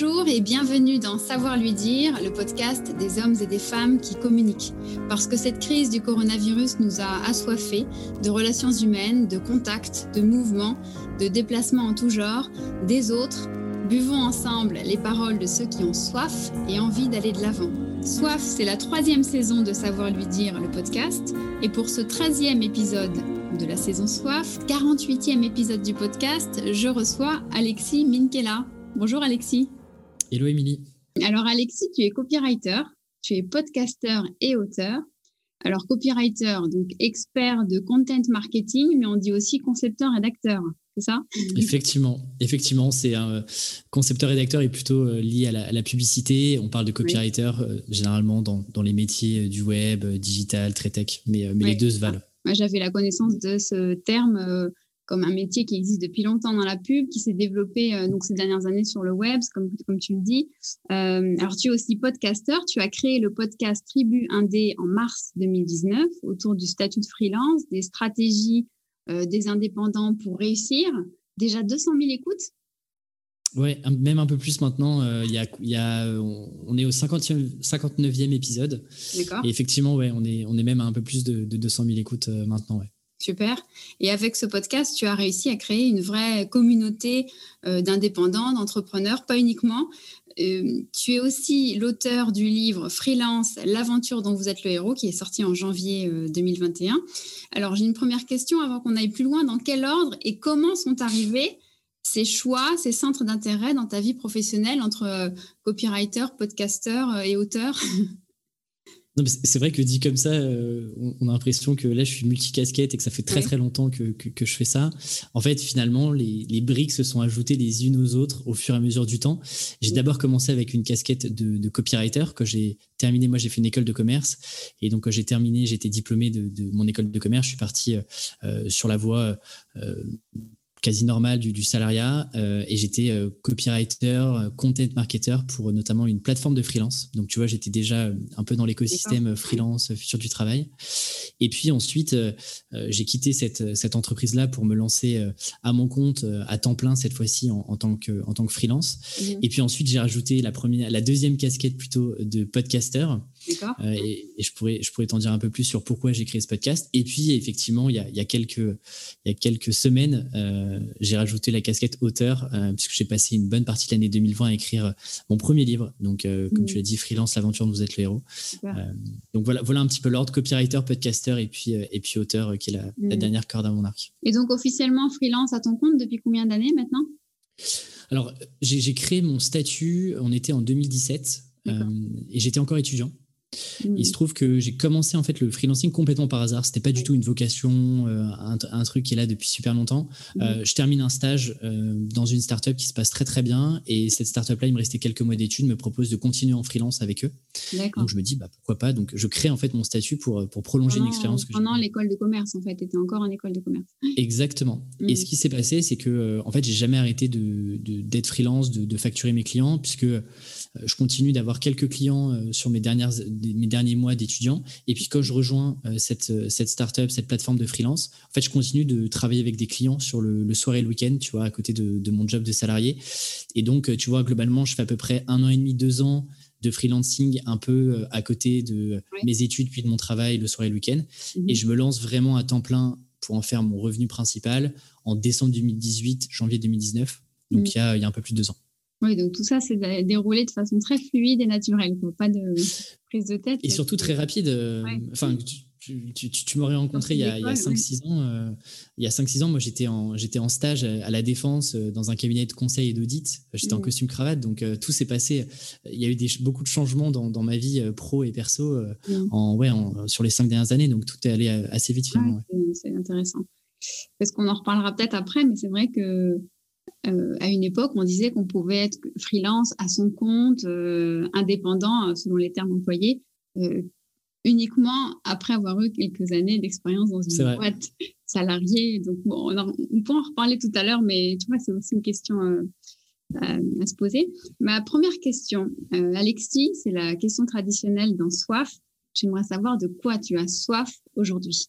Bonjour et bienvenue dans Savoir lui dire, le podcast des hommes et des femmes qui communiquent. Parce que cette crise du coronavirus nous a assoiffés de relations humaines, de contacts, de mouvements, de déplacements en tout genre, des autres. Buvons ensemble les paroles de ceux qui ont soif et envie d'aller de l'avant. Soif, c'est la troisième saison de Savoir lui dire, le podcast. Et pour ce treizième épisode de la saison Soif, 48e épisode du podcast, je reçois Alexis Minkela. Bonjour Alexis. Hello Émilie. Alors Alexis, tu es copywriter, tu es podcaster et auteur. Alors copywriter, donc expert de content marketing, mais on dit aussi concepteur-rédacteur, c'est ça? Effectivement, effectivement, c'est un concepteur-rédacteur est plutôt euh, lié à la, publicité. On parle de copywriter euh, généralement dans, les métiers euh, du web, digital, très tech, mais, mais les deux se valent. Moi, j'avais la connaissance de ce terme comme un métier qui existe depuis longtemps dans la pub, qui s'est développé euh, donc ces dernières années sur le web, comme, comme tu le dis. Euh, alors, tu es aussi podcasteur. Tu as créé le podcast Tribu Indé en mars 2019 autour du statut de freelance, des stratégies euh, des indépendants pour réussir. Déjà 200 000 écoutes? Ouais, même un peu plus maintenant. Il y a, y a, on est au 50e, 59e épisode. D'accord. Et effectivement, ouais, on est, on est même à un peu plus de, de 200 000 écoutes maintenant. Ouais. Super. Et avec ce podcast, tu as réussi à créer une vraie communauté euh, d'indépendants, d'entrepreneurs, pas uniquement. Euh, tu es aussi l'auteur du livre Freelance, l'aventure dont vous êtes le héros, qui est sorti en janvier 2021. Euh, Alors, j'ai une première question avant qu'on aille plus loin. Dans quel ordre et comment sont arrivés ces choix, ces centres d'intérêt dans ta vie professionnelle entre copywriter, podcaster et auteur? c'est vrai que dit comme ça, euh, on a l'impression que là, je suis multicasquette et que ça fait très très longtemps que, que, je fais ça. En fait, finalement, les, les, briques se sont ajoutées les unes aux autres au fur et à mesure du temps. J'ai d'abord commencé avec une casquette de, de copywriter que j'ai terminé. Moi, j'ai fait une école de commerce et donc quand j'ai terminé, j'étais diplômé de, de, mon école de commerce. Je suis parti euh, euh sur la voie euh, quasi normal du, salariat euh, et j'étais euh, copywriter, euh, content marketer pour notamment une plateforme de freelance. Donc tu vois, j'étais déjà un peu dans l'écosystème freelance, futur du travail. Et puis ensuite, j'ai quitté cette, cette entreprise-là pour me lancer à mon compte à temps plein cette fois-ci en, tant que en tant que freelance. Mmh. Et puis ensuite, j'ai rajouté la première, la deuxième casquette plutôt de podcaster. Euh, et, je pourrais, je pourrais t'en dire un peu plus sur pourquoi j'ai créé ce podcast. Et puis, effectivement, il y a, il y a quelques, il y a quelques semaines, euh, j'ai rajouté la casquette auteur, euh, puisque j'ai passé une bonne partie de l'année 2020 à écrire mon premier livre. Donc, comme tu mm. l'as dit, freelance, l'aventure vous êtes le héros. donc voilà, voilà un petit peu l'ordre copywriter, podcaster et puis, et puis auteur, qui est la, la mm. dernière corde à mon arc. Et donc, officiellement freelance à ton compte depuis combien d'années maintenant? Alors, j'ai créé mon statut, on était en 2017, et j'étais encore étudiant. Il se mm. trouve que j'ai commencé en fait le freelancing complètement par hasard. C'était pas du tout une vocation, euh, un, truc qui est là depuis super longtemps. Euh, je termine un stage euh, dans une startup qui se passe très très bien et cette startup là, il me restait quelques mois d'études, me propose de continuer en freelance avec eux. Donc je me dis bah pourquoi pas. Donc je crée en fait mon statut pour pour prolonger une expérience. pendant l'école de commerce en fait, tu étais encore en école de commerce. Exactement. Et ce qui s'est passé, c'est que en fait j'ai jamais arrêté de d'être freelance, de, de, facturer mes clients puisque je continue d'avoir quelques clients sur mes dernières mes derniers mois d'étudiant. Et puis quand je rejoins euh, cette, euh, cette startup, cette plateforme de freelance, en fait, je continue de travailler avec des clients sur le, soir et le week-end, tu vois, à côté de, mon job de salarié. Et donc, euh, tu vois, globalement, je fais à peu près un an et demi, deux ans de freelancing un peu à côté de mes études puis de mon travail le soir et le week-end. Mhm. Et je me lance vraiment à temps plein pour en faire mon revenu principal en décembre 2018, janvier 2019. Donc, mhm. il, y a, il y a un peu plus de deux ans. Oui, donc tout ça, c'est déroulé de façon très fluide et naturelle, pas de prise de tête. Et surtout très rapide. Euh, enfin, tu, tu, tu, m'aurais rencontré il y a, 5-6 ans. Euh, il y a 5-6 ans, moi, j'étais en, j'étais en stage à la Défense euh, dans un cabinet de conseil et d'audit. J'étais en mmh. costume cravate, donc tout s'est passé. Il y a eu des, beaucoup de changements dans, dans ma vie pro et perso mmh. en, ouais, sur les 5 dernières années, donc tout est allé assez vite finalement. c'est intéressant. Parce qu'on en reparlera peut-être après, mais c'est vrai que euh, à une époque, on disait qu'on pouvait être freelance à son compte, euh, indépendant, euh, selon les termes employés, uniquement après avoir eu quelques années d'expérience dans une boîte salariée. Donc, on, on, peut en reparler tout à l'heure, mais tu vois, c'est aussi une question à, se poser. Ma première question, Alexis, c'est la question traditionnelle dans Soif. J'aimerais savoir de quoi tu as soif aujourd'hui.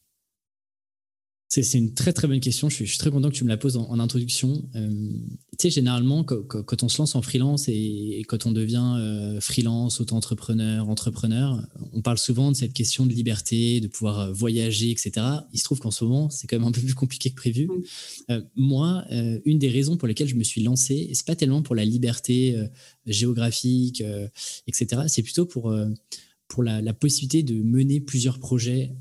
C'est une très très bonne question. Je suis, très content que tu me la poses en, introduction. Euh, tu sais, généralement, quand, on se lance en freelance et, quand on devient euh, freelance, auto-entrepreneur, entrepreneur, on parle souvent de cette question de liberté, de pouvoir euh, voyager, etc. Il se trouve qu'en ce moment, c'est quand même un peu plus compliqué que prévu. moi, une des raisons pour lesquelles je me suis lancé, c'est pas tellement pour la liberté géographique, etc. C'est plutôt pour pour la, possibilité de mener plusieurs projets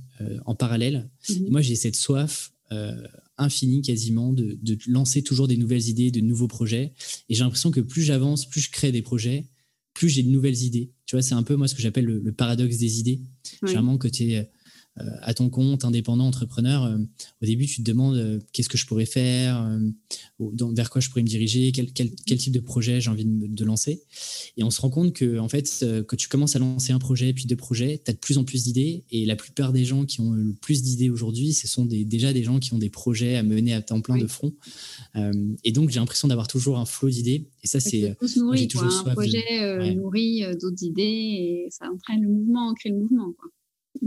en parallèle. Mhm. Moi, j'ai cette soif euh, infinie quasiment de, lancer toujours des nouvelles idées, de nouveaux projets. Et j'ai l'impression que plus j'avance, plus je crée des projets, plus j'ai de nouvelles idées. Tu vois, c'est un peu moi ce que j'appelle le, paradoxe des idées. Oui. Généralement, tu es euh, à ton compte, indépendant, entrepreneur, euh, au début, tu te demandes euh, qu'est-ce que je pourrais faire, vers quoi je pourrais me diriger, quel, type de projet j'ai envie de, lancer. Et on se rend compte que, en fait, que tu commences à lancer un projet, puis deux projets, tu as de plus en plus d'idées. Et la plupart des gens qui ont le plus d'idées aujourd'hui, ce sont déjà des gens qui ont des projets à mener à temps plein de front. et donc, j'ai l'impression d'avoir toujours un flot d'idées. Et ça, c'est. Toujours Un projet nourrit d'autres idées et ça entraîne le mouvement, crée le mouvement. Quoi.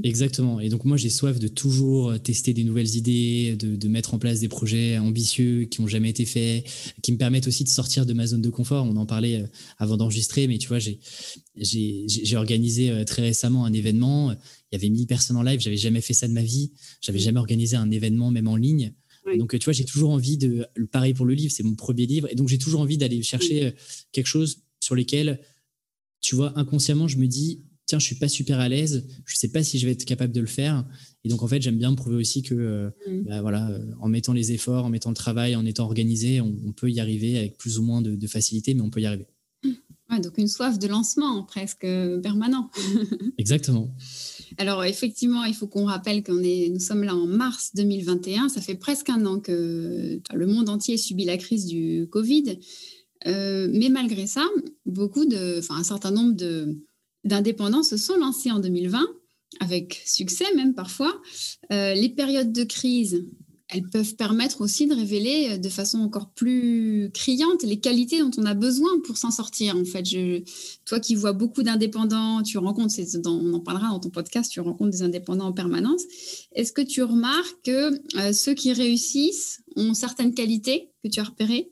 Exactement. Et donc moi, j'ai soif de toujours tester des nouvelles idées, de, mettre en place des projets ambitieux qui n'ont jamais été faits, qui me permettent aussi de sortir de ma zone de confort. On en parlait euh, avant d'enregistrer, mais tu vois, j'ai organisé euh, très récemment un événement. Il y avait 1000 personnes en live. J'avais jamais fait ça de ma vie. J'avais jamais organisé un événement, même en ligne. Donc, tu vois, j'ai toujours envie de. Pareil pour le livre, c'est mon premier livre. Et donc, j'ai toujours envie d'aller chercher euh, quelque chose sur lequel, tu vois, inconsciemment, je me dis, tiens, je suis pas super à l'aise, je sais pas si je vais être capable de le faire. Et donc, en fait, j'aime bien prouver aussi que, euh, mm. bah, voilà, euh, en mettant les efforts, en mettant le travail, en étant organisé, on, peut y arriver avec plus ou moins de, facilité, mais on peut y arriver. donc, une soif de lancement presque permanent. Exactement. Alors, effectivement, il faut qu'on rappelle qu'on est, nous sommes là en mars 2021. Ça fait presque un an que le monde entier subit la crise du Covid. Euh, mais malgré ça, beaucoup de, enfin, un certain nombre de, d'indépendants se sont lancés en 2020, avec succès même parfois. Euh, les périodes de crise, elles peuvent permettre aussi de révéler euh, de façon encore plus criante les qualités dont on a besoin pour s'en sortir. En fait, je, toi qui vois beaucoup d'indépendants, tu rencontres, on en parlera dans ton podcast, tu rencontres des indépendants en permanence. Est-ce que tu remarques que euh, ceux qui réussissent ont certaines qualités que tu as repérées?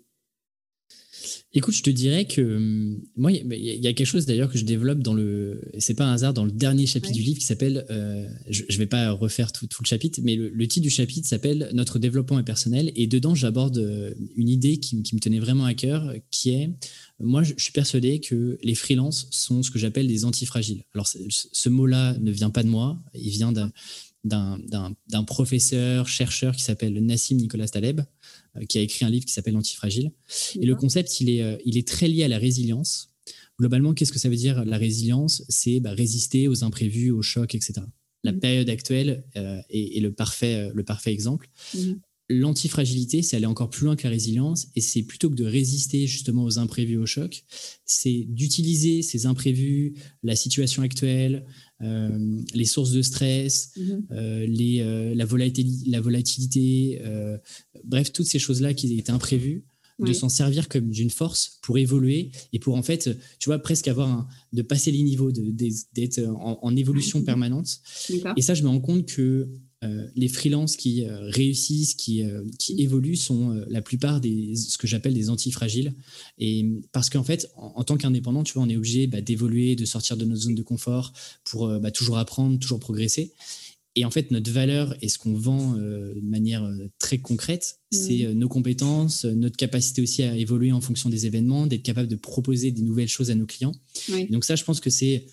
Écoute, je te dirais que hum, moi, il y, a quelque chose d'ailleurs que je développe dans le, c'est pas un hasard, dans le dernier chapitre du livre qui s'appelle, euh, je, ne vais pas refaire tout, le chapitre, mais le, titre du chapitre s'appelle Notre développement est personnel, et dedans j'aborde euh, une idée qui, me tenait vraiment à cœur, qui est, moi, je, suis persuadé que les freelances sont ce que j'appelle des antifragiles. Alors, ce mot-là ne vient pas de moi, il vient d'un d'un professeur, chercheur qui s'appelle Nassim Nicolas Taleb, euh, qui a écrit un livre qui s'appelle Antifragile. Et le concept, il est, euh, il est très lié à la résilience. Globalement, qu'est-ce que ça veut dire la résilience? C'est bah, résister aux imprévus, aux chocs, etc. La mmh. période actuelle euh, est, le, parfait, le parfait exemple. Mmh. L'antifragilité, c'est aller encore plus loin que la résilience, et c'est plutôt que de résister justement aux imprévus, aux chocs, c'est d'utiliser ces imprévus, la situation actuelle, euh, les sources de stress, mhm. euh, les, euh, la, volatilité, la volatilité bref, toutes ces choses-là qui étaient imprévues, de s'en servir comme d'une force pour évoluer et pour en fait, tu vois, presque avoir un, de passer les niveaux, d'être en, en, évolution permanente. Et ça, je me rends compte que euh, les freelances qui euh, réussissent, qui, euh, qui mm. évoluent, sont la plupart des ce que j'appelle des antifragiles. Et parce qu'en fait, en, tant qu'indépendant, tu vois, on est obligé bah, d'évoluer, de sortir de notre zone de confort pour bah, toujours apprendre, toujours progresser. Et en fait, notre valeur et ce qu'on vend de manière très concrète, mm. c'est nos compétences, notre capacité aussi à évoluer en fonction des événements, d'être capable de proposer des nouvelles choses à nos clients. Donc ça, je pense que c'est,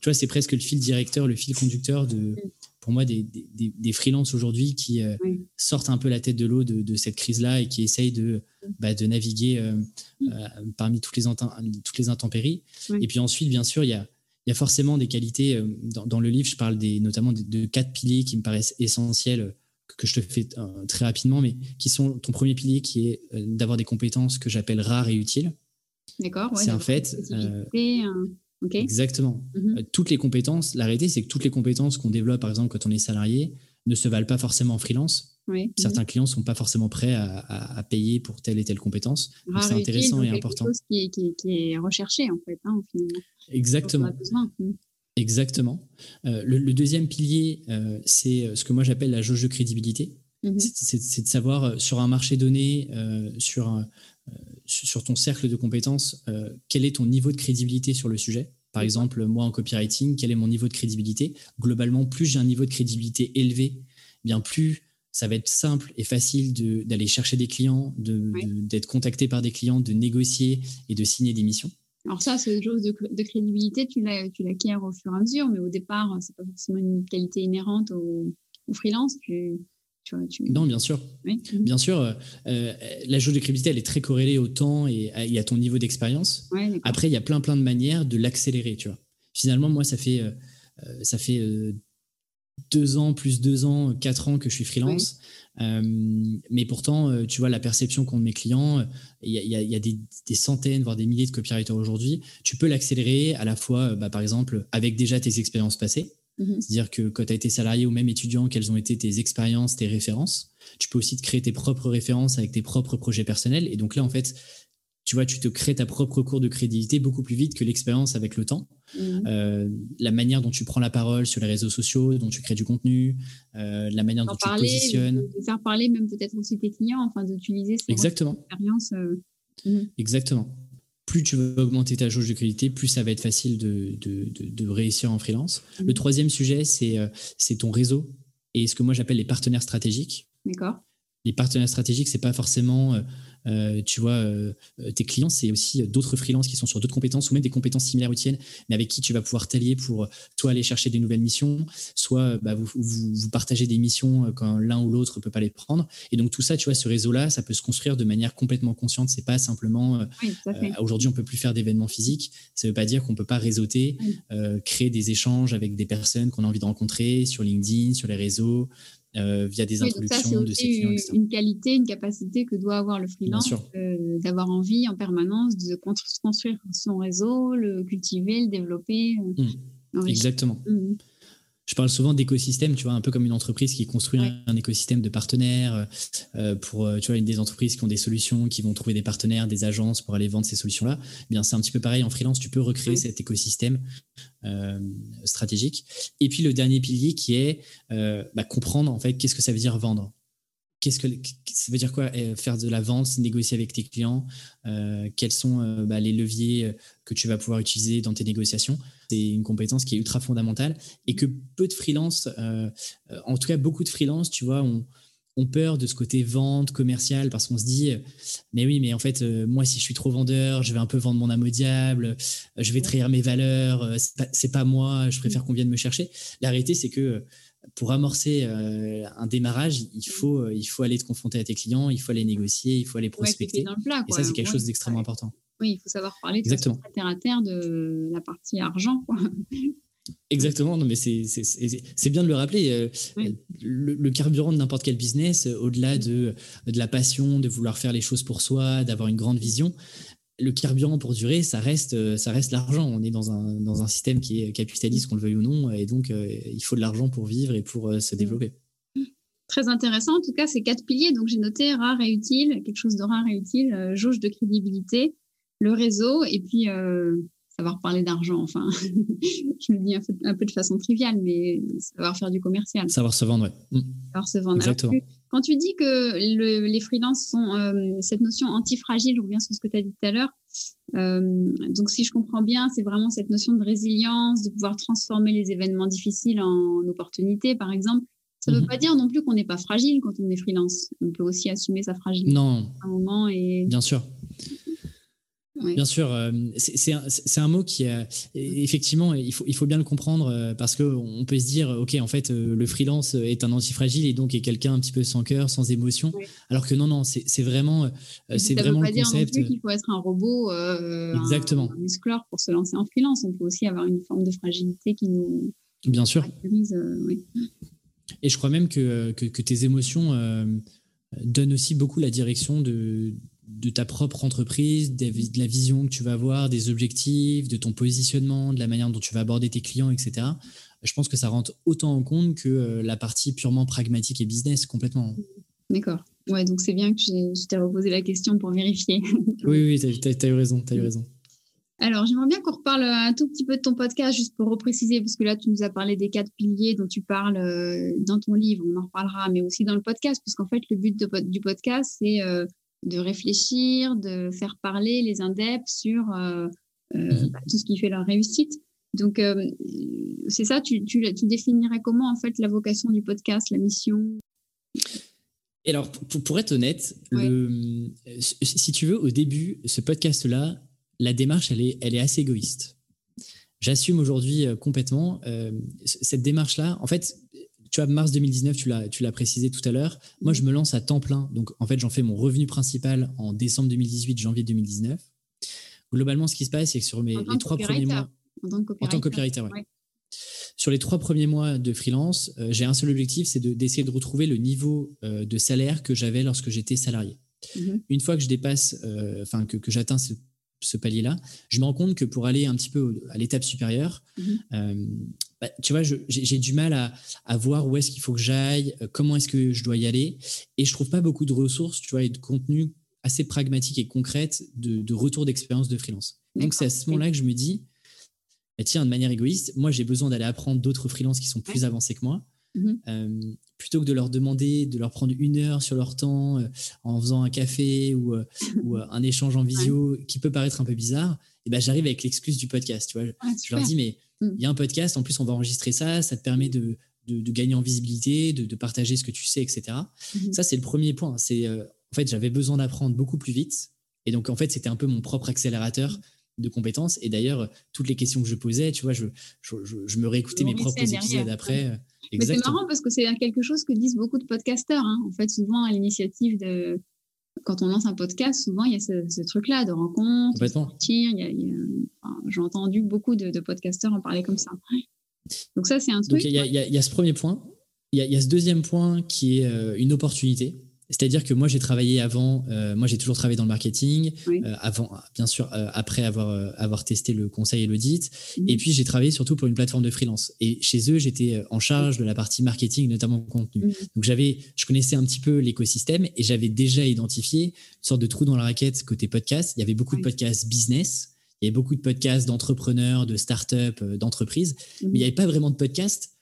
tu vois, c'est presque le fil directeur, le fil conducteur de, mm pour moi des, des, des freelances aujourd'hui qui euh, sortent un peu la tête de l'eau de, cette crise-là et qui essayent de, bah, de naviguer euh, euh, parmi toutes les, toutes les intempéries. Et puis ensuite, bien sûr, il y a, y a forcément des qualités. Dans, le livre, je parle des, notamment de, quatre piliers qui me paraissent essentiels que je te fais très rapidement, mais qui sont ton premier pilier qui est d'avoir des compétences que j'appelle rares et utiles. D'accord. c'est en fait. Exactement. Mhm. Euh, toutes les compétences, la réalité, c'est que toutes les compétences qu'on développe, par exemple, quand on est salarié, ne se valent pas forcément en freelance. Certains mhm. clients ne sont pas forcément prêts à, payer pour telle et telle compétence. c'est intéressant et important. C'est quelque chose qui, est recherché, en fait, hein, finalement. Exactement. Mhm. Exactement. Euh, le, deuxième pilier, euh, c'est ce que moi j'appelle la jauge de crédibilité. C'est de savoir sur un marché donné, sur, sur ton cercle de compétences, quel est ton niveau de crédibilité sur le sujet? Par exemple, moi en copywriting, quel est mon niveau de crédibilité? Globalement, plus j'ai un niveau de crédibilité élevé, bien plus ça va être simple et facile d'aller chercher des clients, d'être de, contacté par des clients, de négocier et de signer des missions. Alors ça, une chose de, de, crédibilité, tu l'acquiers au fur et à mesure, mais au départ, c'est pas forcément une qualité inhérente au, freelance. Tu, Non, bien sûr. Bien sûr, euh, euh, la jauge de crédibilité, elle est très corrélée au temps et à, ton niveau d'expérience. Après, il y a plein, plein de manières de l'accélérer, tu vois. Finalement, moi, ça fait, euh, ça fait deux ans, plus deux ans, quatre ans que je suis freelance. Mais pourtant, tu vois, la perception qu'ont mes clients, il y a, des, centaines, voire des milliers de copywriters aujourd'hui. Tu peux l'accélérer à la fois, bah, par exemple, avec déjà tes expériences passées. Mhm. C'est-à-dire que quand tu as été salarié ou même étudiant, quelles ont été tes expériences, tes références? Tu peux aussi te créer tes propres références avec tes propres projets personnels. Et donc là, en fait, tu vois, tu te crées ta propre cours de crédibilité beaucoup plus vite que l'expérience avec le temps. Mhm. Euh, la manière dont tu prends la parole sur les réseaux sociaux, dont tu crées du contenu, euh, la manière dont tu te positionnes. De faire parler même peut-être aussi tes clients, enfin d'utiliser. Euh, mhm. Exactement. Plus tu veux augmenter ta jauge de crédibilité, plus ça va être facile de, de, de, réussir en freelance. Le mhm. troisième sujet, c'est ton réseau et ce que moi j'appelle les partenaires stratégiques. D'accord. Les partenaires stratégiques, c'est pas forcément euh, tu vois, euh, euh, tes clients, c'est aussi d'autres freelances qui sont sur d'autres compétences ou même des compétences similaires ou tiennes, mais avec qui tu vas pouvoir t'allier pour toi aller chercher des nouvelles missions, soit bah, vous, vous, partagez des missions quand l'un ou l'autre ne peut pas les prendre. Et donc tout ça, tu vois, ce réseau-là, ça peut se construire de manière complètement consciente. C'est pas simplement aujourd'hui on peut plus faire d'événements physiques. Ça veut pas dire qu'on peut pas réseauter, créer des échanges avec des personnes qu'on a envie de rencontrer sur LinkedIn, sur les réseaux. Euh, via des introductions de ses clients. Une qualité, une capacité que doit avoir le freelance, euh, d'avoir envie en permanence de construire son réseau, le cultiver, le développer. Euh, mmh. Exactement. Mmh je parle souvent d'écosystème, tu vois, un peu comme une entreprise qui construit un, écosystème de partenaires euh, pour, euh, tu vois, une des entreprises qui ont des solutions, qui vont trouver des partenaires, des agences pour aller vendre ces solutions-là. Eh bien, c'est un petit peu pareil en freelance. Tu peux recréer cet écosystème euh, stratégique. Et puis le dernier pilier qui est bah, comprendre en fait qu'est-ce que ça veut dire vendre qu'est-ce que ça veut dire quoi euh, faire de la vente, négocier avec tes clients euh, Quels sont euh, bah, les leviers que tu vas pouvoir utiliser dans tes négociations? C'est une compétence qui est ultra fondamentale et que peu de freelance, en tout cas beaucoup de freelance, tu vois, ont, peur de ce côté vente commercial parce qu'on se dit mais oui mais en fait moi si je suis trop vendeur je vais un peu vendre mon âme au diable je vais trahir mes valeurs c'est pas, pas, moi je préfère qu'on vienne me chercher. La réalité c'est que pour amorcer euh, un démarrage, il faut, euh, il faut aller te confronter à tes clients, il faut aller négocier, il faut aller prospecter. et ça, c'est quelque chose d'extrêmement important. Oui, il faut savoir parler de Exactement. terre à terre de la partie argent. Exactement, non, mais c'est bien de le rappeler. Euh, le, carburant de n'importe quel business, au-delà de, de la passion, de vouloir faire les choses pour soi, d'avoir une grande vision, le carburant pour durer, ça reste, euh, ça reste l'argent. On est dans un, dans un système qui est capitaliste, qu'on le veuille ou non, et donc euh, il faut de l'argent pour vivre et pour euh, se mm. développer. Très intéressant, en tout cas, ces quatre piliers. Donc j'ai noté rare et utile, quelque chose de rare et utile, jauge de crédibilité, le réseau, et puis savoir parler d'argent. Enfin, je me dis un peu, de façon triviale, mais savoir faire du commercial. Savoir se vendre, oui. Mm. Savoir se vendre. Exactement. quand tu dis que les freelances sont euh, cette notion antifragile, je reviens sur ce que tu as dit tout à l'heure. Euh, donc, si je comprends bien, c'est vraiment cette notion de résilience, de pouvoir transformer les événements difficiles en opportunités, par exemple. Ça ne veut mm-hmm. pas dire non plus qu'on n'est pas fragile quand on est freelance. On peut aussi assumer sa fragilité non. à un moment. Et... Bien sûr. Bien sûr, euh, c'est un, un, mot qui, a, effectivement, il faut, il faut bien le comprendre euh, parce qu'on peut se dire, OK, en fait, euh, le freelance est un antifragile et donc est quelqu'un un petit peu sans cœur, sans émotion. Alors que non, non, c'est vraiment, c'est vraiment le concept. Dire non qu'il faut être un robot, Exactement. Un, muscleur pour se lancer en freelance. On peut aussi avoir une forme de fragilité qui nous. Bien sûr. Et je crois même que, que, que tes émotions donnent aussi beaucoup la direction de de ta propre entreprise, de la vision que tu vas avoir, des objectifs, de ton positionnement, de la manière dont tu vas aborder tes clients, etc. Je pense que ça rentre autant en compte que euh, la partie purement pragmatique et business complètement. D'accord. Ouais, donc c'est bien que je t'ai reposé la question pour vérifier. oui, oui, tu as, eu raison, as eu raison. Alors, j'aimerais bien qu'on reparle un tout petit peu de ton podcast, juste pour repréciser, parce que là, tu nous as parlé des quatre piliers dont tu parles euh, dans ton livre, on en reparlera, mais aussi dans le podcast, puisqu'en fait, le but du podcast, c'est euh, de réfléchir, de faire parler les indeps sur euh, mhm. bah, tout ce qui fait leur réussite. Donc, c'est ça, tu, tu, tu, définirais comment, en fait, la vocation du podcast, la mission? Et alors, pour, être honnête, le, si tu veux, au début, ce podcast-là, la démarche, elle est, elle est assez égoïste. J'assume aujourd'hui euh, complètement euh, cette démarche-là. En fait, tu vois, mars 2019, tu l'as, tu l'as précisé tout à l'heure. Moi, je me lance à temps plein. Donc, en fait, j'en fais mon revenu principal en décembre 2018, janvier 2019. Globalement, ce qui se passe, c'est que sur mes, les trois premiers mois. En tant que copywriter, Sur les trois premiers mois de freelance, euh, j'ai un seul objectif, c'est d'essayer de retrouver le niveau de salaire que j'avais lorsque j'étais salarié. Mhm. Une fois que je dépasse, enfin que, que j'atteins ce ce palier-là, je me rends compte que pour aller un petit peu à l'étape supérieure, mhm. Bah, tu vois, j'ai du mal à, voir où est-ce qu'il faut que j'aille, euh, comment est-ce que je dois y aller, et je trouve pas beaucoup de ressources, tu vois, et de contenu assez pragmatique et concrète de, retour d'expérience de freelance. Donc c'est à ce moment-là que je me dis, bah, tiens, de manière égoïste, moi j'ai besoin d'aller apprendre d'autres freelances qui sont plus avancés que moi. Mhm. Euh, plutôt que de leur demander de leur prendre une heure sur leur temps euh, en faisant un café ou, euh, ou un échange en visio qui peut paraître un peu bizarre, et ben j'arrive avec l'excuse du podcast. Tu vois. je leur dis, mais mm. il y a un podcast, en plus on va enregistrer ça, ça te permet de, de, gagner en visibilité, de, de, partager ce que tu sais, etc. Mhm. Ça, c'est le premier point. C'est en fait, j'avais besoin d'apprendre beaucoup plus vite. Et donc, en fait, c'était un peu mon propre accélérateur mm. de compétences. Et d'ailleurs, toutes les questions que je posais, tu vois, je, je, je, me réécoutais mes propres épisodes après. Mais c'est marrant parce que c'est quelque chose que disent beaucoup de podcasteurs. Hein. En fait, souvent à l'initiative de. Quand on lance un podcast, souvent il y a ce, truc-là de rencontre, de sortir. J'ai entendu beaucoup de, podcasteurs en parler comme ça. Donc, ça, c'est un truc. il y, y, a ce premier point. Il y, a ce deuxième point qui est euh, une opportunité. C'est-à-dire que moi, j'ai travaillé avant, euh, moi, j'ai toujours travaillé dans le marketing, euh, avant, bien sûr, euh, après avoir, avoir testé le conseil et l'audit. Mhm. Et puis, j'ai travaillé surtout pour une plateforme de freelance. Et chez eux, j'étais en charge de la partie marketing, notamment contenu. Mhm. Donc, j'avais, je connaissais un petit peu l'écosystème et j'avais déjà identifié une sorte de trou dans la raquette côté podcast. Il y avait beaucoup de podcasts business. Il y avait beaucoup de podcasts d'entrepreneurs, de start-up, d'entreprises. Mhm. Mais il n'y avait pas vraiment de podcast.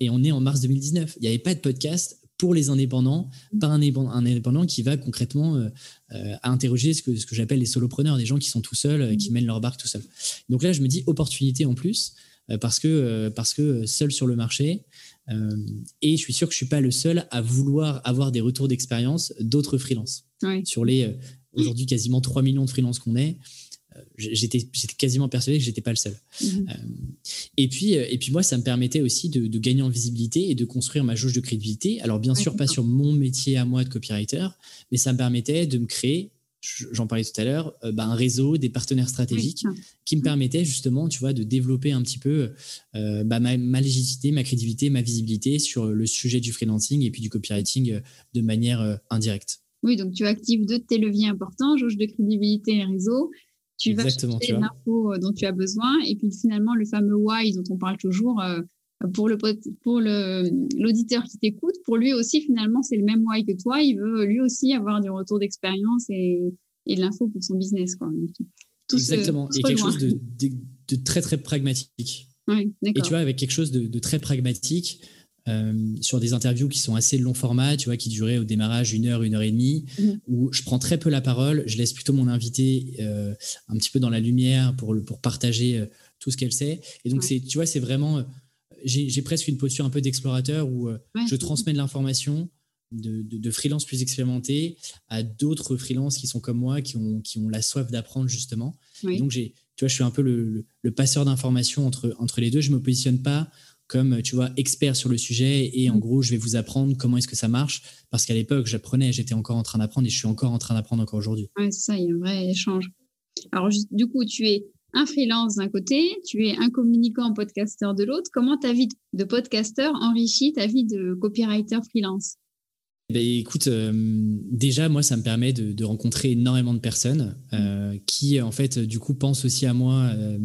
Et on est en mars 2019. Il n'y avait pas de podcast pour les indépendants par un, indépendant qui va concrètement euh, euh, interroger ce que, ce que j'appelle les solopreneurs, des gens qui sont tout seuls, euh, qui mènent leur barque tout seuls. Donc là, je me dis opportunité en plus, parce, que, parce que seul sur le marché, et je suis sûr que je ne suis pas le seul à vouloir avoir des retours d'expérience d'autres freelances. Sur les aujourd'hui quasiment 3 millions de freelances qu'on est, j'étais quasiment persuadé que j'étais pas le seul. Mhm. Euh, et puis euh, et puis moi ça me permettait aussi de, gagner en visibilité et de construire ma jauge de crédibilité. Alors bien sûr pas sur mon métier à moi de copywriter, mais ça me permettait de me créer j'en parlais tout à l'heure, euh, bah, un réseau, des partenaires stratégiques qui me permettaient justement, tu vois, de développer un petit peu bah, ma, légitimité, ma crédibilité, ma visibilité sur le sujet du freelancing et puis du copywriting de manière indirecte. Oui, donc tu actives deux de tes leviers importants, jauge de crédibilité et réseau, tu vas chercher l'info euh, dont tu as besoin. Et puis finalement, le fameux why dont on parle toujours, euh, pour le pour l'auditeur qui t'écoute, pour lui aussi, finalement, c'est le même why que toi. Il veut lui aussi avoir du retour d'expérience et, et, de l'info pour son business. Quoi. Exactement. et quelque chose de, de, très, très pragmatique. et tu vois, avec quelque chose de, de très pragmatique, euh, sur des interviews qui sont assez long format, tu vois, qui duraient au démarrage une heure, une heure et demie, mhm. où je prends très peu la parole, je laisse plutôt mon invité euh, un petit peu dans la lumière pour, pour partager euh, tout ce qu'elle sait. Et donc, c'est, tu vois, c'est vraiment, j'ai, presque une posture un peu d'explorateur où je transmets de l'information de, de, freelance plus expérimentés à d'autres freelances qui sont comme moi, qui ont, qui ont la soif d'apprendre justement. donc, j'ai, tu vois, je suis un peu le, le, passeur d'informations entre, entre les deux. Je ne me positionne pas comme tu vois expert sur le sujet. Et en gros je vais vous apprendre comment est-ce que ça marche. Parce qu'à l'époque j'apprenais j'étais encore en train d'apprendre et je suis encore en train d'apprendre encore aujourd'hui. Ouais, ça il y a un vrai échange. Alors du coup tu es un freelance d'un côté tu es un communicant podcasteur de l'autre. Comment ta vie de podcasteur enrichit ta vie de copywriter freelance? Ben, écoute, euh, déjà, moi, ça me permet de, rencontrer énormément de personnes euh, qui, en fait, du coup, pensent aussi à moi euh,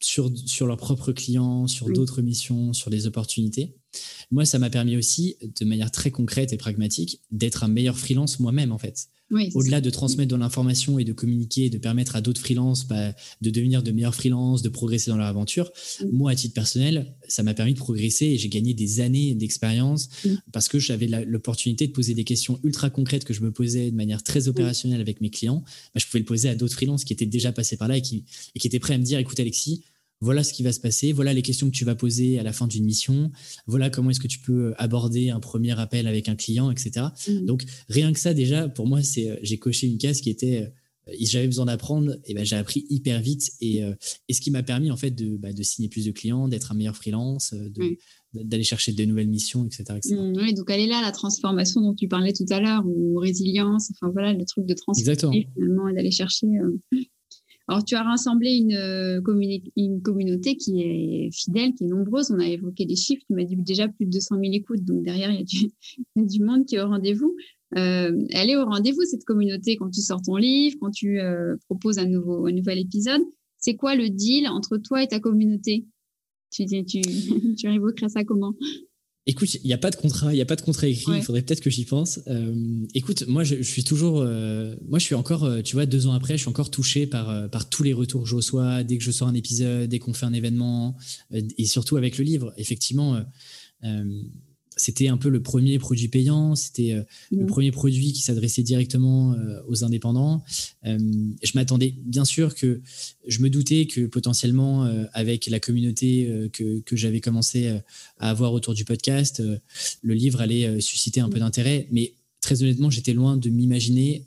sur, sur leurs propres clients, sur d'autres missions, sur des opportunités. Moi, ça m'a permis aussi, de manière très concrète et pragmatique, d'être un meilleur freelance moi-même, en fait. Au-delà de transmettre de l'information et de communiquer, de permettre à d'autres freelances bah, de devenir de meilleurs freelances, de progresser dans leur aventure, moi, à titre personnel, ça m'a permis de progresser et j'ai gagné des années d'expérience parce que j'avais l'opportunité de poser des questions ultra concrètes que je me posais de manière très opérationnelle avec mes clients. Bah, je pouvais le poser à d'autres freelances qui étaient déjà passés par là et qui, et qui étaient prêts à me dire écoute, Alexis, voilà ce qui va se passer, voilà les questions que tu vas poser à la fin d'une mission, voilà comment est-ce que tu peux euh, aborder un premier appel avec un client, etc. Mm. Donc rien que ça déjà, pour moi, c'est euh, j'ai coché une case qui était euh, j'avais besoin d'apprendre, et ben j'ai appris hyper vite et, et ce qui m'a permis en fait de, bah, de, signer plus de clients, d'être un meilleur freelance, d'aller chercher de nouvelles missions, etc. Mm, oui, donc elle est là la transformation dont tu parlais tout à l'heure ou résilience, enfin voilà le truc de transformer finalement et d'aller chercher. Alors, tu as rassemblé une, euh, une, communauté qui est fidèle, qui est nombreuse. On a évoqué des chiffres. Tu m'as dit déjà plus de 200 000 écoutes. Donc, derrière, il y a du, monde qui est au rendez-vous. Euh, elle est au rendez-vous, cette communauté, quand tu sors ton livre, quand tu euh, proposes un, nouveau, nouvel épisode. C'est quoi le deal entre toi et ta communauté? Tu, tu, tu, ça comment? Écoute, il n'y a pas de contrat, il n'y a pas de contrat écrit. Il faudrait peut-être que j'y pense. Euh, écoute, moi, je, suis toujours, euh, moi, je suis encore, euh, tu vois, deux ans après, je suis encore touché par par tous les retours que je reçois dès que je sors un épisode, dès qu'on fait un événement, et surtout avec le livre. Effectivement, c'était un peu le premier produit payant, c'était euh, le mmh. premier produit qui s'adressait directement euh, aux indépendants. Euh, je m'attendais, bien sûr, que je me doutais que potentiellement, avec la communauté que, que j'avais commencé à avoir autour du podcast, le livre allait susciter un peu mmh. d'intérêt. Mais très honnêtement, j'étais loin de m'imaginer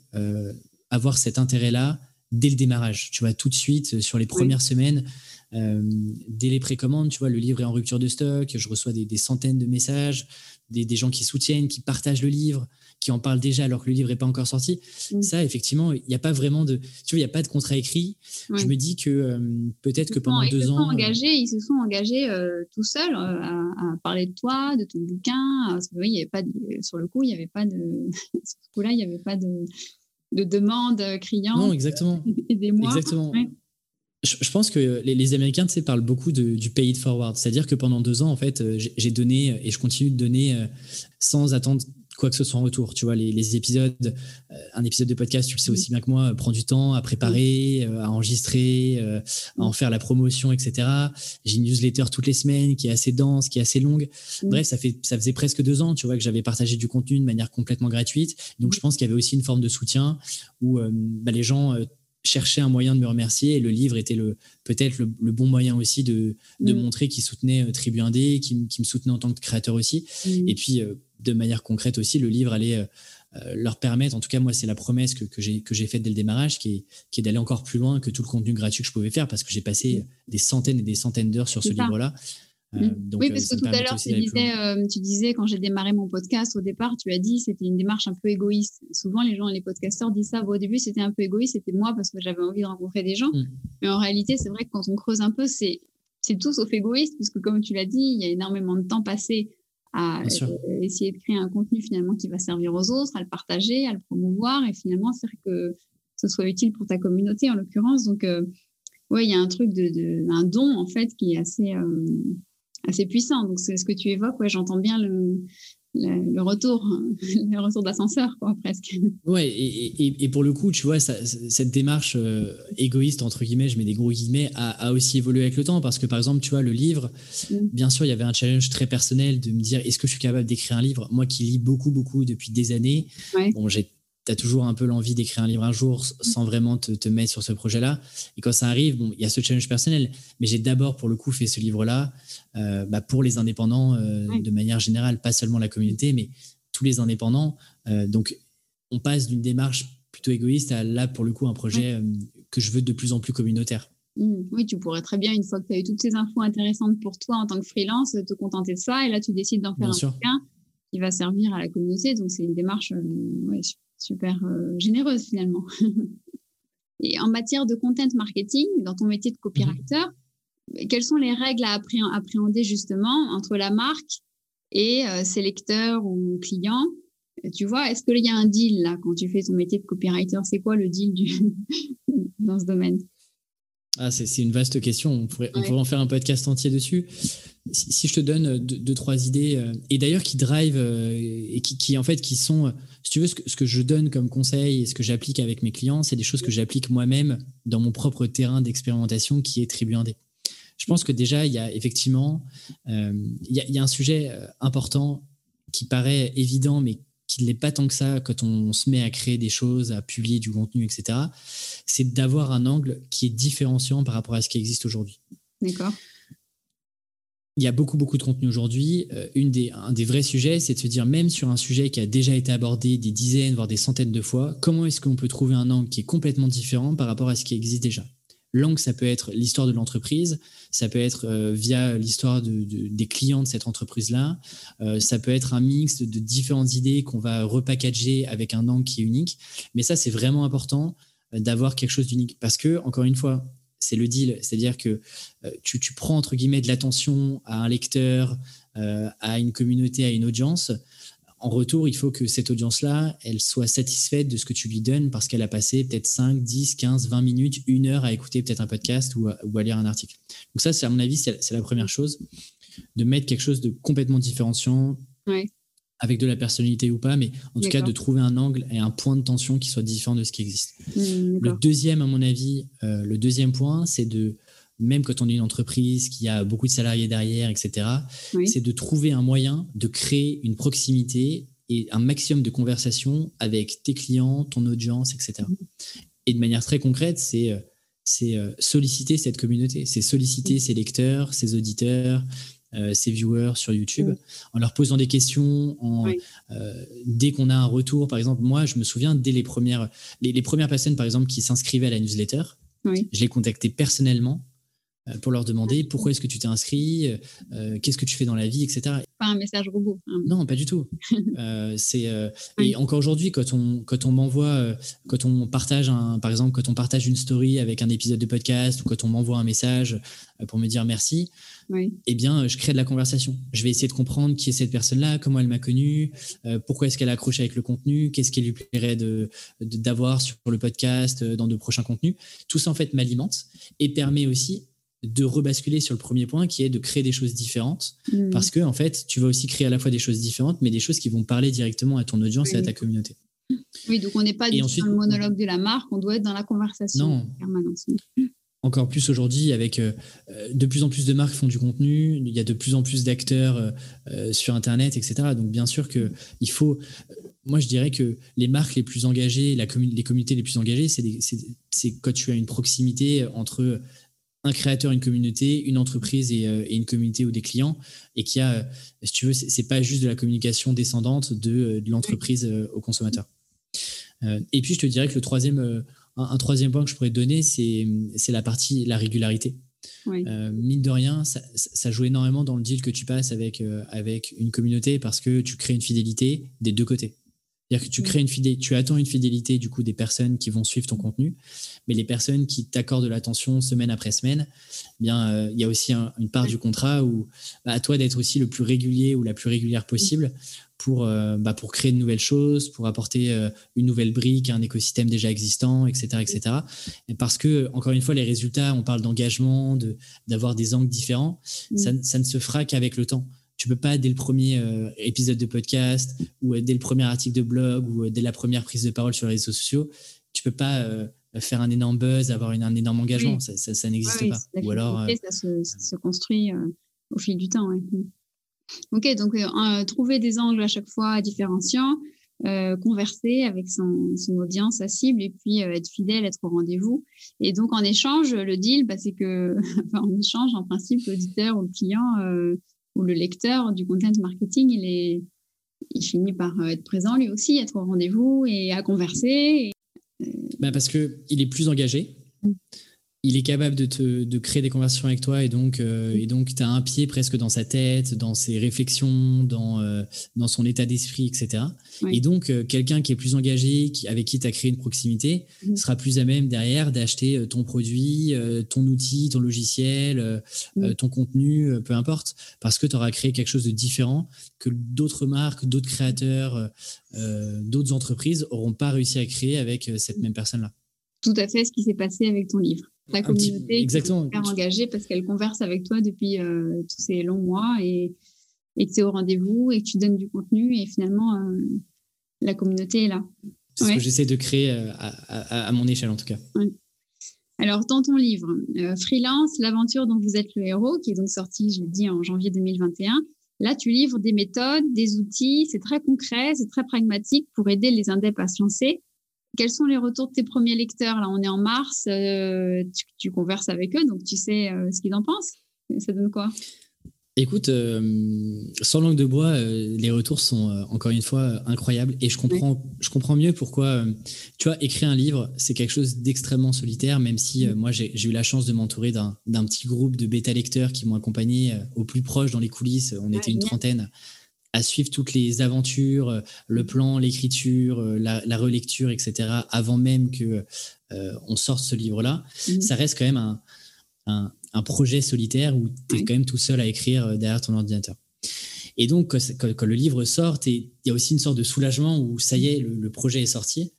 avoir cet intérêt-là dès le démarrage. Tu vois, tout de suite, sur les premières semaines, euh, dès les précommandes, tu vois, le livre est en rupture de stock, je reçois des, centaines de messages, des, gens qui soutiennent, qui partagent le livre, qui en parlent déjà alors que le livre n'est pas encore sorti. Mm. Ça, effectivement, il n'y a pas vraiment de, tu vois, il n'y a pas de contrat écrit. Je me dis que euh, peut-être que pendant deux ans, engagés, ils se sont engagés euh, tout seuls à, parler de toi, de ton bouquin. Parce que, oui, il y avait pas sur le coup, il n'y avait pas de, sur ce coup-là, il n'y avait pas de, de demande criante. Non, exactement. des mois. Exactement je, pense que les, Américains tu sais, parlent beaucoup du pay it forward. C'est-à-dire que pendant deux ans, en fait, euh, j'ai donné et je continue de donner euh, sans attendre quoi que ce soit en retour. Tu vois, les, épisodes, euh, un épisode de podcast, tu le sais aussi bien que moi, prend du temps à préparer, à enregistrer, à en faire la promotion, etc. J'ai une newsletter toutes les semaines qui est assez dense, qui est assez longue. Bref, ça, fait, ça faisait presque deux ans, tu vois, que j'avais partagé du contenu de manière complètement gratuite. Donc, je pense qu'il y avait aussi une forme de soutien où bah, les gens cherchait un moyen de me remercier et le livre était le peut-être le, bon moyen aussi de, de mm. montrer qu'il soutenait euh, Tribu Indé, qui, me soutenait en tant que créateur aussi. Mm. Et puis, euh, de manière concrète aussi, le livre allait euh, leur permettre, en tout cas moi c'est la promesse que, que j'ai faite dès le démarrage, qui est, qui est d'aller encore plus loin que tout le contenu gratuit que je pouvais faire, parce que j'ai passé mm. des centaines et des centaines d'heures sur ce livre-là. Euh, mmh. oui, parce euh, que tout à l'heure, tu disais, euh, tu disais, quand j'ai démarré mon podcast, au départ, tu as dit c'était une démarche un peu égoïste. Souvent, les gens, les podcasteurs disent ça. au début, c'était un peu égoïste, c'était moi parce que j'avais envie de rencontrer des gens. Mmh. Mais en réalité, c'est vrai que quand on creuse un peu, c'est tout sauf égoïste, puisque comme tu l'as dit, il y a énormément de temps passé à essayer de créer un contenu finalement qui va servir aux autres, à le partager, à le promouvoir et finalement faire que ce soit utile pour ta communauté en l'occurrence. Donc, ouais, il y a un truc de, de, un don en fait qui est assez assez puissant. Donc, c'est ce que tu évoques. Ouais, j'entends bien le, le, retour, le retour d'ascenseur, quoi, presque. Ouais, et, et, pour le coup, tu vois, ça, cette démarche euh, égoïste, entre guillemets, je mets des gros guillemets, a, aussi évolué avec le temps. Parce que, par exemple, tu vois, le livre, mm. bien sûr, il y avait un challenge très personnel de me dire est-ce que je suis capable d'écrire un livre? Moi qui lis beaucoup, beaucoup depuis des années, bon, j'ai tu as toujours un peu l'envie d'écrire un livre un jour sans vraiment te, te mettre sur ce projet-là. Et quand ça arrive, bon, il y a ce challenge personnel. Mais j'ai d'abord, pour le coup, fait ce livre-là euh, bah, pour les indépendants euh, de manière générale, pas seulement la communauté, mais tous les indépendants. Euh, donc, on passe d'une démarche plutôt égoïste à là, pour le coup, un projet que je veux de plus en plus communautaire. Mmh. Oui, tu pourrais très bien, une fois que tu as eu toutes ces infos intéressantes pour toi en tant que freelance, te contenter de ça. Et là, tu décides d'en faire un bouquin qui va servir à la communauté. Donc, c'est une démarche ouais, super euh, généreuse finalement. et en matière de content marketing, dans ton métier de copywriter, quelles sont les règles à appréhender justement entre la marque et euh, ses lecteurs ou clients? Tu vois, est-ce qu'il y a un deal là quand tu fais ton métier de copywriter? C'est quoi le deal du... dans ce domaine? Ah, c'est une vaste question. On pourrait, on pourrait, en faire un podcast entier dessus. Si, je te donne deux, trois idées, euh, et d'ailleurs qui drive euh, et qui, en fait qui sont, si tu veux, ce que, je donne comme conseil et ce que j'applique avec mes clients, c'est des choses que j'applique moi-même dans mon propre terrain d'expérimentation qui est Tribu Indé. Je pense que déjà, il y a effectivement, euh, il y a un sujet important qui paraît évident, mais qui ne l'est pas tant que ça quand on se met à créer des choses, à publier du contenu, etc., c'est d'avoir un angle qui est différenciant par rapport à ce qui existe aujourd'hui. D'accord. Il y a beaucoup, beaucoup de contenu aujourd'hui. Euh, des, un des vrais sujets, c'est de se dire, même sur un sujet qui a déjà été abordé des dizaines, voire des centaines de fois, comment est-ce qu'on peut trouver un angle qui est complètement différent par rapport à ce qui existe déjà? L'angle, ça peut être l'histoire de l'entreprise, ça peut être euh, via l'histoire de, des clients de cette entreprise-là, euh, ça peut être un mix de, différentes idées qu'on va repackager avec un angle qui est unique. Mais ça, c'est vraiment important d'avoir quelque chose d'unique parce que, encore une fois, c'est le deal, c'est-à-dire que tu, tu, prends entre guillemets de l'attention à un lecteur, à une communauté, à une audience. En retour, il faut que cette audience-là, elle soit satisfaite de ce que tu lui donnes parce qu'elle a passé peut-être 5, 10, 15, 20 minutes, une heure à écouter peut-être un podcast ou à, lire un article. Donc ça, c'est à mon avis, c'est la première chose, de mettre quelque chose de complètement différenciant, avec de la personnalité ou pas, mais en tout cas de trouver un angle et un point de tension qui soit différent de ce qui existe. Mmh, le deuxième, à mon avis, euh, le deuxième point, c'est de même quand on est une entreprise qui a beaucoup de salariés derrière, etc., c'est de trouver un moyen de créer une proximité et un maximum de conversation avec tes clients, ton audience, etc. Et de manière très concrète, c'est euh, c'est euh, solliciter cette communauté, c'est solliciter ses lecteurs, ses auditeurs, euh, ses viewers sur YouTube, en leur posant des questions. En, dès qu'on a un retour, par exemple, moi, je me souviens, dès les premières, les, les premières personnes, par exemple, qui s'inscrivaient à la newsletter, je les contactais personnellement euh, pour leur demander pourquoi est-ce que tu t'es inscrit, euh, qu'est-ce que tu fais dans la vie, etc. Pas un message robot. Hein. Non, pas du tout. Euh, c'est et encore aujourd'hui quand on quand on m'envoie quand on partage un par exemple quand on partage une story avec un épisode de podcast ou quand on m'envoie un message pour me dire merci, eh bien je crée de la conversation. Je vais essayer de comprendre qui est cette personne-là, comment elle m'a connu, pourquoi est-ce qu'elle accroche avec le contenu, qu'est-ce qui lui plairait de d'avoir sur le podcast dans de prochains contenus. Tout ça en fait m'alimente et permet aussi de rebasculer sur le premier point qui est de créer des choses différentes mm. parce que en fait tu vas aussi créer à la fois des choses différentes mais des choses qui vont parler directement à ton audience et à ta communauté. Oui, donc on n'est pas dans le monologue de la marque, on doit être dans la conversation non. Encore plus aujourd'hui, avec euh, euh, de plus en plus de marques font du contenu, il y a de plus en plus d'acteurs euh, sur Internet, etc. Donc bien sûr que il faut. moi, je dirais que les marques les plus engagées, la les communautés les plus engagées, c'est quand tu as une proximité entre un créateur, une communauté, une entreprise euh, et, une communauté ou des clients, et qui a, si tu veux, c'est pas juste de la communication descendante de, euh, l'entreprise euh, au consommateur. et puis, je te dirais que le troisième, un, troisième point que je pourrais te donner, c'est la partie, la régularité. mine de rien, ça, joue énormément dans le deal que tu passes avec, avec une communauté parce que tu crées une fidélité des deux côtés. C'est-à-dire que tu crées une fidélité, tu attends une fidélité du coup des personnes qui vont suivre ton contenu, mais les personnes qui t'accordent de l'attention semaine après semaine, eh bien euh, il y a aussi une part du contrat où bah, à toi d'être aussi le plus régulier ou la plus régulière possible pour euh, bah, pour créer de nouvelles choses, pour apporter euh, une nouvelle brique à un écosystème déjà existant, etc., etc. Et parce que encore une fois les résultats, on parle d'engagement, de d'avoir des angles différents, ça, ça ne se fera qu'avec le temps tu peux pas dès le premier euh, épisode de podcast ou euh, dès le premier article de blog ou euh, dès la première prise de parole sur les réseaux sociaux, tu peux pas faire un énorme buzz, avoir une, un énorme engagement, ça, ça, n'existe pas. Ou alors ça se, construit au fil du temps. Ok, donc trouver des angles à chaque fois différenciants, converser avec son, son, audience, sa cible, et puis être fidèle, être au rendez-vous. Et donc en échange, le deal, bah, c'est que, enfin, en échange, en principe, l'auditeur ou le client où le lecteur du content marketing, il, est, il finit par euh, être présent lui aussi, être au rendez-vous et à converser. Euh, bah parce qu'il est plus engagé. Mm il est capable de, te, de créer des conversations avec toi et donc euh, et donc tu as un pied presque dans sa tête, dans ses réflexions, dans, euh, dans son état d'esprit, etc. Et donc euh, quelqu'un qui est plus engagé, qui, avec qui tu as créé une proximité, mhm. sera plus à même derrière d'acheter ton produit, ton outil, ton logiciel, mhm. ton contenu, peu importe, parce que tu auras créé quelque chose de différent que d'autres marques, d'autres créateurs, d'autres entreprises n'auront pas réussi à créer avec cette même personne-là. Tout à fait ce qui s'est passé avec ton livre. Ta communauté exactement. est super engagée parce qu'elle converse avec toi depuis tous ces longs mois et, et que tu es au rendez-vous et que tu donnes du contenu et finalement la communauté est là. C'est ce que j'essaie de créer à, mon échelle en tout cas. Alors, dans ton livre, Freelance, l'aventure dont vous êtes le héros, qui est donc sorti, je l'ai dit, en janvier 2021, Là, tu livres des méthodes, des outils, c'est très concret, c'est très pragmatique pour aider les indépendants à se lancer. Quels sont les retours de tes premiers lecteurs Là, on est en mars, euh, tu, converses avec eux, donc tu sais euh, ce qu'ils en pensent. Ça donne quoi? Écoute, euh, sans langue de bois, euh, les retours sont euh, encore une fois incroyables et je comprends, je comprends mieux pourquoi, tu vois, écrire un livre, c'est quelque chose d'extrêmement solitaire, même si moi j'ai eu la chance de m'entourer d'un petit groupe de bêta-lecteurs qui m'ont accompagné au plus proche dans les coulisses. On était une trentaine à suivre toutes les aventures, le plan, l'écriture, la, relecture, etc. avant même que on sorte ce livre-là. Mmh. Ça reste quand même un, un un projet solitaire où tu es quand même tout seul à écrire euh, derrière ton ordinateur. Et donc, quand, le livre sort, il y a aussi une sorte de soulagement où ça y est, le, projet est sorti.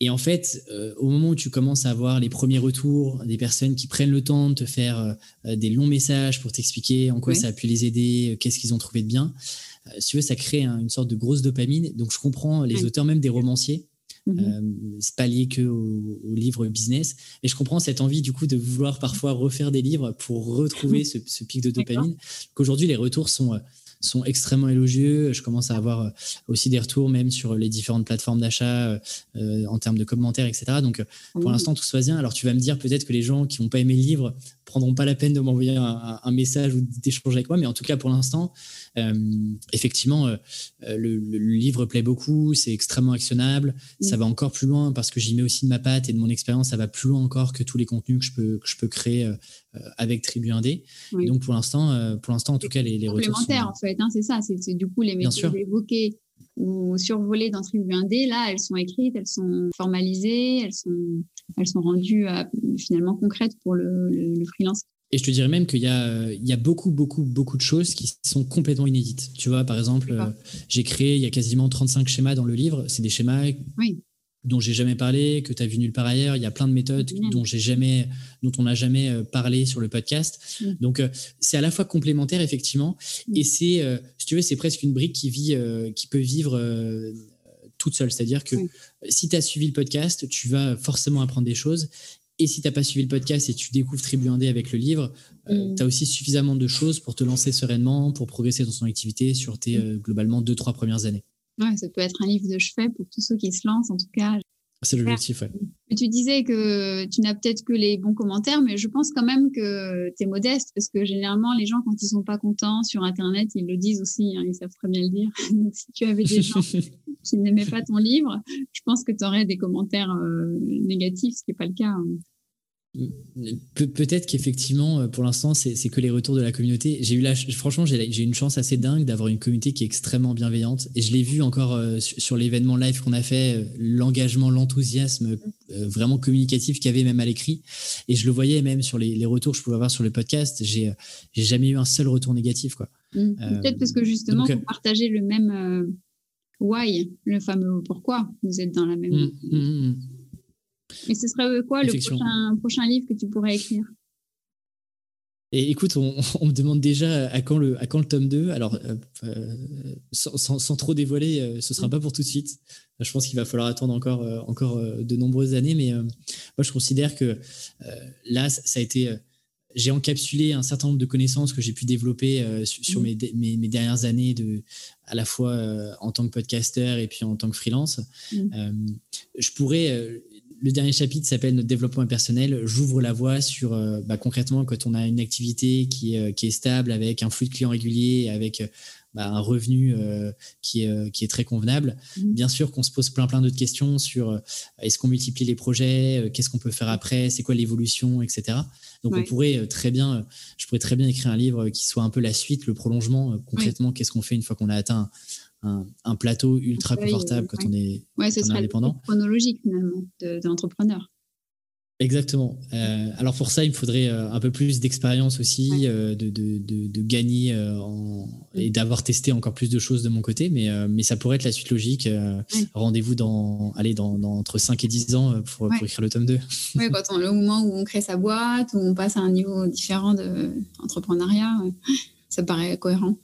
Et en fait, euh, au moment où tu commences à avoir les premiers retours des personnes qui prennent le temps de te faire euh, des longs messages pour t'expliquer en quoi ça a pu les aider, qu'est-ce qu'ils ont trouvé de bien, si tu veux, ça crée une sorte de grosse dopamine. Donc, je comprends les auteurs, même des romanciers, Mmh. Euh, c'est pas lié que au, livre business. Et je comprends cette envie du coup de vouloir parfois refaire des livres pour retrouver ce, ce pic de dopamine. Qu'aujourd'hui les retours sont euh, sont extrêmement élogieux. Je commence à avoir euh, aussi des retours même sur les différentes plateformes d'achat en termes de commentaires, etc. Donc pour l'instant tout se passe bien. Alors tu vas me dire peut-être que les gens qui n'ont pas aimé le livre prendront pas la peine de m'envoyer un, message ou d'échanger avec moi, mais en tout cas pour l'instant, euh, effectivement, euh, le, livre plaît beaucoup, c'est extrêmement actionnable, ça va encore plus loin parce que j'y mets aussi de ma patte et de mon expérience, ça va plus loin encore que tous les contenus que je peux, que je peux créer euh, avec Tribu 1D. Donc pour l'instant, pour l'instant en tout cas, les, les retours sont... en fait, hein, c'est ça, c'est du coup les méthodes évoquées ou survolées dans Tribu 1D, là, elles sont écrites, elles sont formalisées, elles sont, elles sont rendues finalement concrètes pour le, le freelance. Et je te dirais même qu'il y a, il y a beaucoup, beaucoup, beaucoup de choses qui sont complètement inédites. Tu vois, par exemple, euh, j'ai créé, il y a quasiment 35 schémas dans le livre. C'est des schémas oui. Dont j'ai jamais parlé, que tu as vu nulle part ailleurs. Il y a plein de méthodes dont, j'ai jamais, dont on n'a jamais euh, parlé sur le podcast. Donc, euh, c'est à la fois complémentaire, effectivement. Et c'est, si tu veux, c'est presque une brique qui, vit, qui peut vivre toute seule. C'est-à-dire que si tu as suivi le podcast, tu vas forcément apprendre des choses. Et si tu n'as pas suivi le podcast et tu découvres Tribu 1D avec le livre, euh, mm. tu as aussi suffisamment de choses pour te lancer sereinement, pour progresser dans ton activité sur tes mm. euh, globalement deux, trois premières années. Ouais, ça peut être un livre de chevet pour tous ceux qui se lancent, en tout cas. C'est l'objectif, ouais. Tu disais que tu n'as peut-être que les bons commentaires, mais je pense quand même que tu es modeste parce que généralement, les gens, quand ils sont pas contents sur Internet, ils le disent aussi, hein, ils savent très bien le dire. Donc, si tu avais des gens qui n'aimaient pas ton livre, je pense que tu aurais des commentaires euh, négatifs, ce qui n'est pas le cas. Hein. Peut-être qu'effectivement, euh, pour l'instant, c'est que les retours de la communauté. J'ai eu la, franchement, j'ai une chance assez dingue d'avoir une communauté qui est extrêmement bienveillante. Et je l'ai vu encore euh, sur, l'événement live qu'on a fait, l'engagement, l'enthousiasme vraiment communicatif qu'il y avait même à l'écrit. Et je le voyais même sur les, retours que je pouvais avoir sur le podcast. J'ai jamais eu un seul retour négatif, quoi. Mmh. Peut-être parce que justement, vous partagez le même why, le fameux pourquoi vous êtes dans la même. Mmh, mmh, Et ce serait quoi le prochain, livre que tu pourrais écrire? Et écoute, on, me demande déjà à quand le, à quand le tome 2. Alors, euh, euh, sans, trop dévoiler, euh, ce ne sera pas pour tout de suite. Je pense qu'il va falloir attendre encore, encore de nombreuses années. Mais moi, je considère que là, ça a été j'ai encapsulé un certain nombre de connaissances que j'ai pu développer euh, sur, mes, mes, dernières années, de, à la fois euh, en tant que podcaster et puis en tant que freelance. Euh, je pourrais. Le dernier chapitre s'appelle Notre développement personnel. J'ouvre la voie sur bah, concrètement quand on a une activité qui, qui est stable avec un flux de clients régulier, avec bah, un revenu euh, qui, est, euh, qui est très convenable. Mmh. Bien sûr qu'on se pose plein plein d'autres questions sur euh, est-ce qu'on multiplie les projets, qu'est-ce qu'on peut faire après, c'est quoi l'évolution, etc. Donc on pourrait très bien, je pourrais très bien écrire un livre qui soit un peu la suite, le prolongement. concrètement, qu'est-ce qu'on fait une fois qu'on a atteint un, plateau ultra confortable quand on est, ouais, ce serait indépendant. chronologique finalement de, de l'entrepreneur. Exactement. Euh, alors pour ça, il me faudrait euh, un peu plus d'expérience aussi, euh, de, de, de, gagner en, et d'avoir testé encore plus de choses de mon côté, mais, mais ça pourrait être la suite logique. Rendez-vous dans, allez, dans, dans, entre 5 et 10 ans pour, pour écrire le tome 2. Oui, quand on, le moment où on crée sa boîte, où on passe à un niveau différent d'entrepreneuriat, ça paraît cohérent.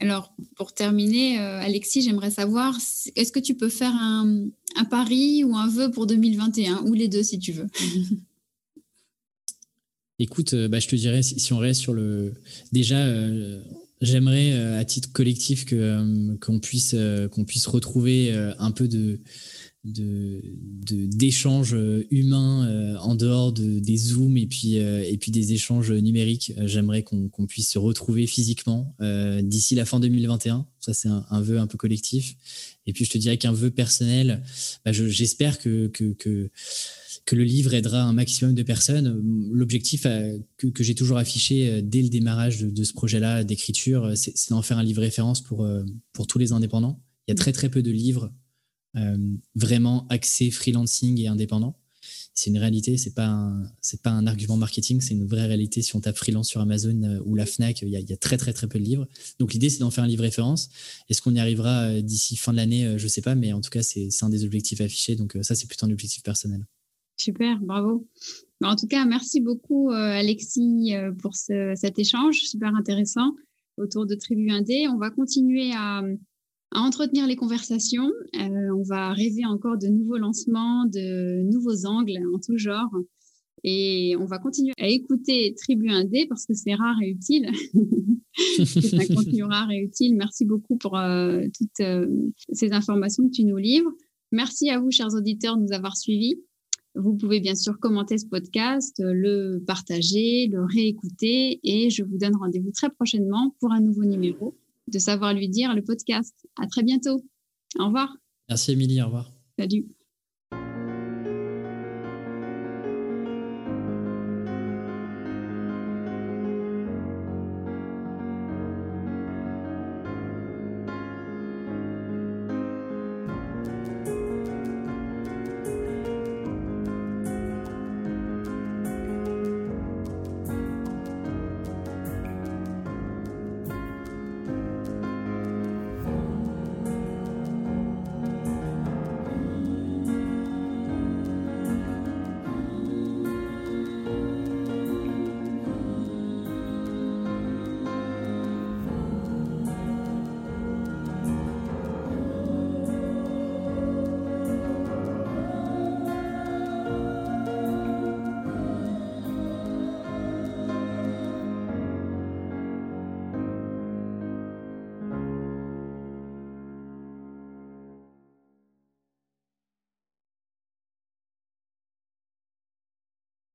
Alors, pour terminer, Alexis, j'aimerais savoir, est-ce que tu peux faire un, un pari ou un vœu pour 2021, ou les deux si tu veux? Écoute, euh, bah, je te dirais, si, on reste sur le... Déjà, euh, j'aimerais euh, à titre collectif qu'on puisse retrouver un peu de, d'échanges humains en dehors des zooms et puis, et puis des échanges numériques. J'aimerais qu'on, puisse se retrouver physiquement d'ici la fin 2021. Ça, c'est un, un, vœu un peu collectif. Et puis, je te dirais qu'un vœu personnel, bah, j'espère que, que, que, le livre aidera un maximum de personnes. L'objectif euh, que, j'ai toujours affiché euh, dès le démarrage de, ce projet-là d'écriture, euh, c'est d'en faire un livre référence pour, pour tous les indépendants. Il y a très, très peu de livres vraiment axés freelancing et indépendants c'est une réalité, c'est pas pas un argument marketing, c'est une vraie réalité. Si on tape freelance sur Amazon euh, ou la Fnac, il y, a, très très très peu de livres. Donc l'idée c'est d'en faire un livre référence. Est-ce qu'on y arrivera euh, d'ici fin de l'année euh, Je sais pas, mais en tout cas c'est un des objectifs affichés. Donc ça c'est plutôt un objectif personnel. Super, bravo. En tout cas, merci beaucoup Alexis pour cet échange super intéressant autour de Tribu Indé. On va continuer à à entretenir les conversations. Euh, on va rêver encore de nouveaux lancements, de nouveaux angles en tout genre. Et on va continuer à écouter Tribu Indé parce que c'est rare et utile. c'est un contenu rare et utile. Merci beaucoup pour euh, toutes euh, ces informations que tu nous livres. Merci à vous, chers auditeurs, de nous avoir suivis. Vous pouvez bien sûr commenter ce podcast, le partager, le réécouter et je vous donne rendez-vous très prochainement pour un nouveau numéro de savoir lui dire le podcast. À très bientôt. Au revoir. Merci Émilie, au revoir. Salut.